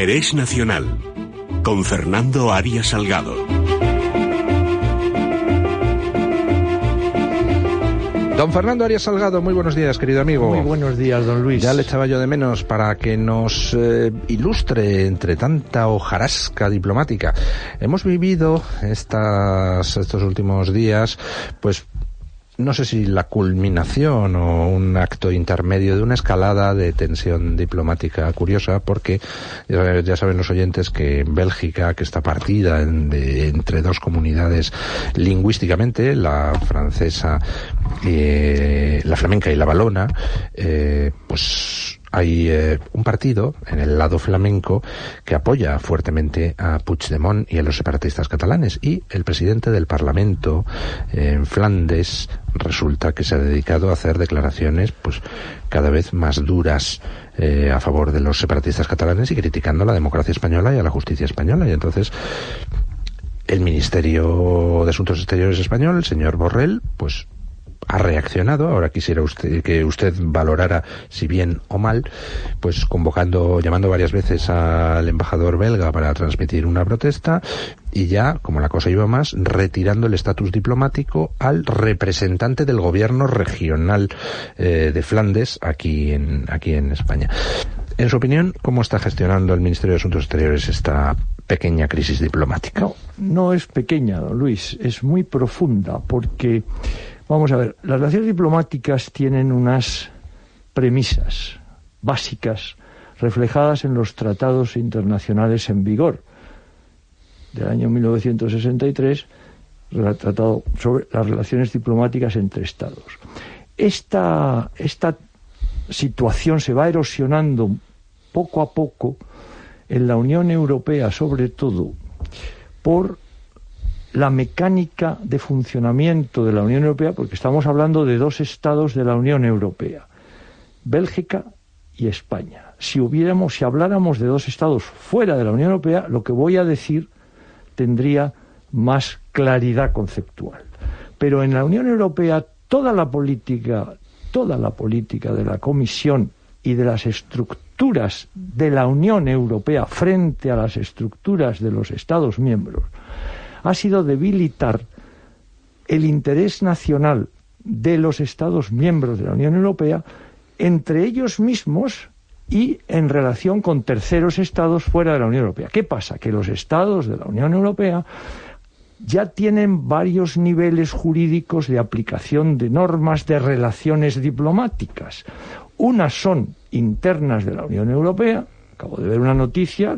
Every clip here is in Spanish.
Interés Nacional con Fernando Arias Salgado. Don Fernando Arias Salgado, muy buenos días, querido amigo. Muy buenos días, don Luis. Ya le echaba yo de menos para que nos eh, ilustre entre tanta hojarasca diplomática. Hemos vivido estas, estos últimos días, pues no sé si la culminación o un acto intermedio de una escalada de tensión diplomática curiosa, porque ya saben los oyentes que Bélgica, que está partida entre dos comunidades lingüísticamente, la francesa, eh, la flamenca y la valona, eh, pues hay eh, un partido en el lado flamenco que apoya fuertemente a Puigdemont y a los separatistas catalanes. Y el presidente del Parlamento en Flandes resulta que se ha dedicado a hacer declaraciones pues cada vez más duras eh, a favor de los separatistas catalanes y criticando a la democracia española y a la justicia española. Y entonces el Ministerio de Asuntos Exteriores español, el señor Borrell, pues ha reaccionado. Ahora quisiera usted que usted valorara si bien o mal, pues convocando, llamando varias veces al embajador belga para transmitir una protesta y ya, como la cosa iba más, retirando el estatus diplomático al representante del gobierno regional eh, de Flandes aquí en aquí en España. En su opinión, ¿cómo está gestionando el Ministerio de Asuntos Exteriores esta pequeña crisis diplomática? No, no es pequeña, Luis, es muy profunda porque Vamos a ver, las relaciones diplomáticas tienen unas premisas básicas reflejadas en los tratados internacionales en vigor del año 1963, tratado sobre las relaciones diplomáticas entre Estados. Esta, esta situación se va erosionando poco a poco en la Unión Europea, sobre todo por la mecánica de funcionamiento de la Unión Europea, porque estamos hablando de dos estados de la Unión Europea, Bélgica y España. Si hubiéramos, si habláramos de dos estados fuera de la Unión Europea, lo que voy a decir tendría más claridad conceptual. Pero en la Unión Europea toda la política, toda la política de la Comisión y de las estructuras de la Unión Europea frente a las estructuras de los Estados miembros ha sido debilitar el interés nacional de los Estados miembros de la Unión Europea entre ellos mismos y en relación con terceros estados fuera de la Unión Europea. ¿Qué pasa? Que los estados de la Unión Europea ya tienen varios niveles jurídicos de aplicación de normas de relaciones diplomáticas. Unas son internas de la Unión Europea, acabo de ver una noticia,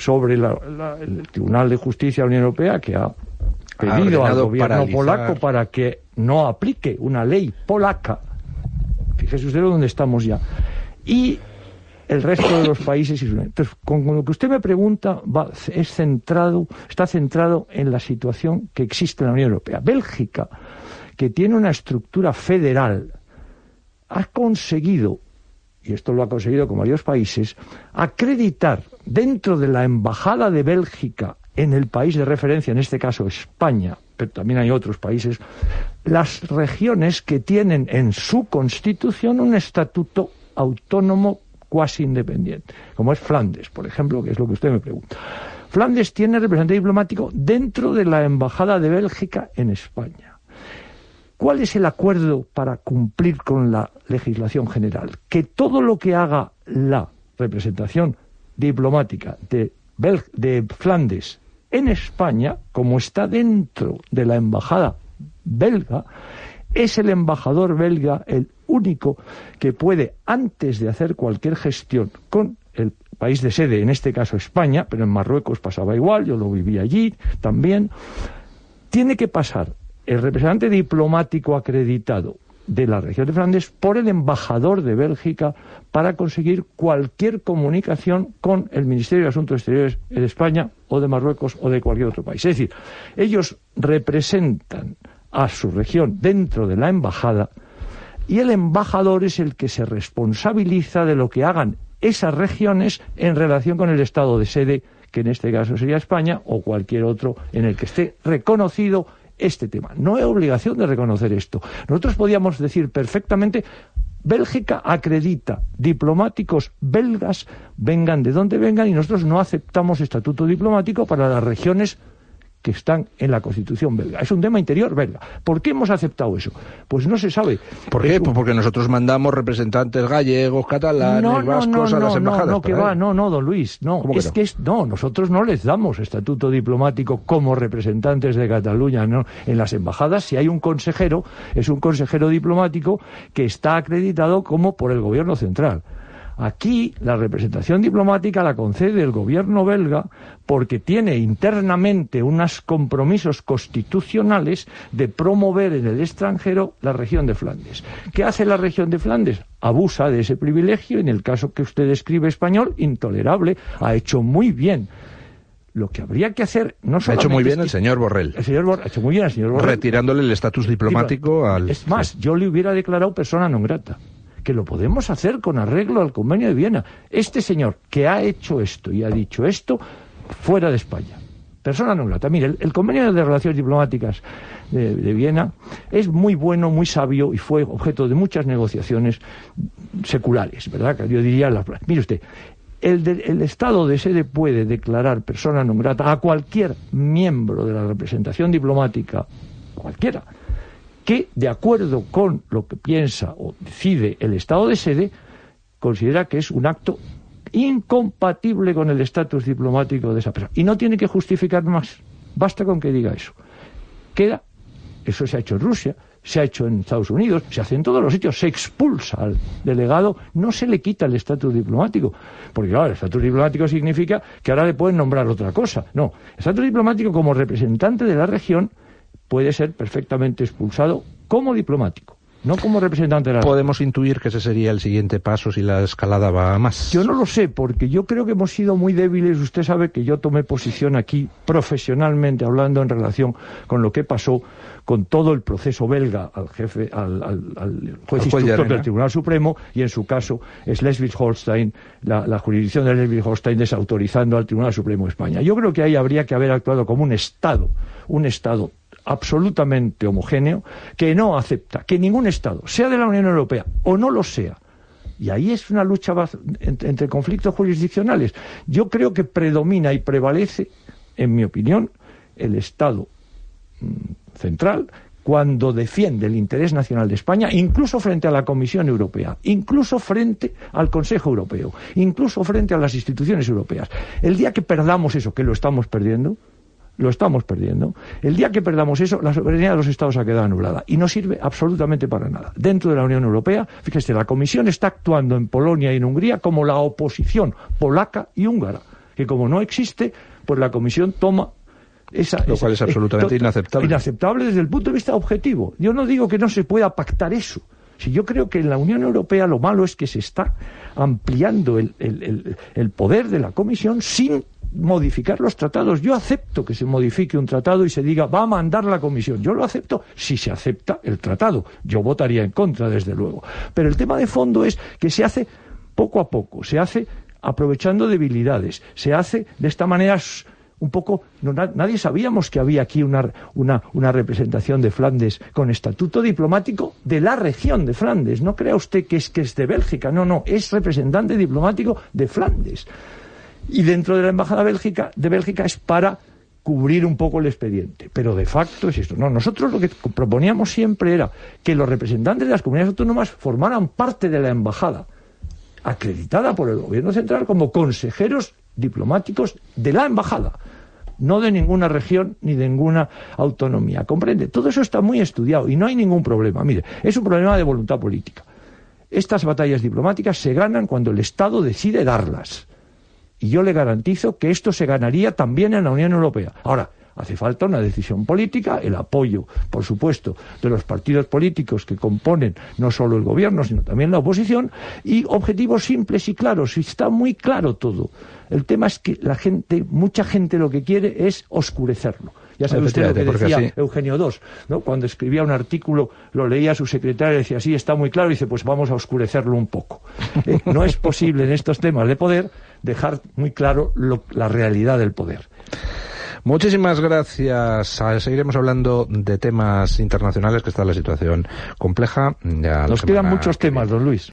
sobre el Tribunal de Justicia de la Unión Europea que ha pedido al gobierno polaco para que no aplique una ley polaca. Fíjese usted dónde estamos ya. Y el resto de los países. Entonces, con, lo que usted me pregunta, va, es centrado, está centrado en la situación que existe en la Unión Europea. Bélgica, que tiene una estructura federal, ha conseguido y esto lo ha conseguido con varios países, acreditar dentro de la Embajada de Bélgica en el país de referencia, en este caso España, pero también hay otros países, las regiones que tienen en su constitución un estatuto autónomo cuasi independiente, como es Flandes, por ejemplo, que es lo que usted me pregunta. Flandes tiene representante diplomático dentro de la Embajada de Bélgica en España. ¿Cuál es el acuerdo para cumplir con la legislación general? Que todo lo que haga la representación diplomática de, de Flandes en España, como está dentro de la embajada belga, es el embajador belga el único que puede, antes de hacer cualquier gestión con el país de sede, en este caso España, pero en Marruecos pasaba igual, yo lo viví allí también, tiene que pasar el representante diplomático acreditado de la región de Flandes por el embajador de Bélgica para conseguir cualquier comunicación con el Ministerio de Asuntos Exteriores de España o de Marruecos o de cualquier otro país. Es decir, ellos representan a su región dentro de la embajada y el embajador es el que se responsabiliza de lo que hagan esas regiones en relación con el estado de sede, que en este caso sería España o cualquier otro en el que esté reconocido este tema. No hay obligación de reconocer esto. Nosotros podíamos decir perfectamente Bélgica acredita diplomáticos belgas, vengan de donde vengan, y nosotros no aceptamos estatuto diplomático para las regiones que están en la Constitución belga. Es un tema interior belga. ¿Por qué hemos aceptado eso? Pues no se sabe. ¿Por qué? Pues porque nosotros mandamos representantes gallegos, catalanes, vascos a las embajadas. No, no, que va, no, no, don Luis, no. Es que, es, no, nosotros no les damos estatuto diplomático como representantes de Cataluña, no. En las embajadas, si hay un consejero, es un consejero diplomático que está acreditado como por el gobierno central. Aquí la representación diplomática la concede el gobierno belga porque tiene internamente unos compromisos constitucionales de promover en el extranjero la región de Flandes. ¿Qué hace la región de Flandes? Abusa de ese privilegio, en el caso que usted describe español, intolerable, ha hecho muy bien lo que habría que hacer no Ha hecho muy bien el señor Borrell. El señor ha hecho muy bien el señor Borrell. Retirándole el estatus diplomático al... Es más, yo le hubiera declarado persona non grata que lo podemos hacer con arreglo al convenio de Viena. Este señor que ha hecho esto y ha dicho esto, fuera de España. Persona no grata. Mire, el, convenio de relaciones diplomáticas de, Viena es muy bueno, muy sabio y fue objeto de muchas negociaciones seculares, ¿verdad? Yo diría, mire usted, el, el, Estado de sede puede declarar persona non grata a cualquier miembro de la representación diplomática, cualquiera, que, de acuerdo con lo que piensa o decide el Estado de sede, considera que es un acto incompatible con el estatus diplomático de esa persona. Y no tiene que justificar más. Basta con que diga eso. Queda, eso se ha hecho en Rusia, se ha hecho en Estados Unidos, se hace en todos los sitios, se expulsa al delegado, no se le quita el estatus diplomático. Porque claro, el estatus diplomático significa que ahora le pueden nombrar otra cosa. No, el estatus diplomático como representante de la región puede ser perfectamente expulsado como diplomático, no como representante de la Podemos intuir que ese sería el siguiente paso si la escalada va a más. Yo no lo sé, porque yo creo que hemos sido muy débiles. Usted sabe que yo tomé posición aquí profesionalmente hablando en relación con lo que pasó con todo el proceso belga al jefe, al, juez instructor del Tribunal Supremo y en su caso es Schleswig-Holstein, la, la, jurisdicción de Schleswig-Holstein desautorizando al Tribunal Supremo de España. Yo creo que ahí habría que haber actuado como un Estado, un Estado absolutamente homogéneo que no acepta que ningún Estado, sea de la Unión Europea o no lo sea, y ahí es una lucha entre, conflictos jurisdiccionales. Yo creo que predomina y prevalece, en mi opinión, el Estado mm, central cuando defiende el interés nacional de España, incluso frente a la Comisión Europea, incluso frente al Consejo Europeo, incluso frente a las instituciones europeas. El día que perdamos eso, que lo estamos perdiendo, lo estamos perdiendo. El día que perdamos eso, la soberanía de los Estados ha quedado anulada y no sirve absolutamente para nada. Dentro de la Unión Europea, fíjese, la Comisión está actuando en Polonia y en Hungría como la oposición polaca y húngara, que como no existe, pues la Comisión toma esa, lo cual es absolutamente inaceptable. Inaceptable desde el punto de vista objetivo. Yo no digo que no se pueda pactar eso. Si yo creo que en la Unión Europea lo malo es que se está ampliando el, el poder de la Comisión sin modificar los tratados. Yo acepto que se modifique un tratado y se diga va a mandar la comisión. Yo lo acepto si se acepta el tratado. Yo votaría en contra, desde luego. Pero el tema de fondo es que se hace poco a poco, se hace aprovechando debilidades, se hace de esta manera un poco, nadie sabíamos que había aquí una, una, una, representación de Flandes con estatuto diplomático de la región de Flandes. No crea usted que es, que es de Bélgica, no, no, es representante diplomático de Flandes y dentro de la Embajada Bélgica, de Bélgica es para cubrir un poco el expediente. Pero de facto es esto. No, nosotros lo que proponíamos siempre era que los representantes de las comunidades autónomas formaran parte de la embajada, acreditada por el gobierno central como consejeros diplomáticos de la embajada, no de ninguna región ni de ninguna autonomía. ¿Comprende? Todo eso está muy estudiado y no hay ningún problema. Mire, es un problema de voluntad política. Estas batallas diplomáticas se ganan cuando el Estado decide darlas. Y yo le garantizo que esto se ganaría también en la Unión Europea. Ahora, hace falta una decisión política, el apoyo, por supuesto, de los partidos políticos que componen no solo el gobierno, sino también la oposición, y objetivos simples y claros. Y está muy claro todo. El tema es que la gente, mucha gente lo que quiere es oscurecerlo. Ya sabe usted lo que decía Eugenio II, ¿no? Cuando escribía un artículo, lo leía a su secretario y decía, sí, está muy claro, y dice, pues vamos a oscurecerlo un poco. Eh, no es posible en estos temas de poder dejar muy claro la realidad del poder. Muchísimas gracias. Seguiremos hablando de temas internacionales, que está la situación compleja. Nos quedan muchos temas, don Luis.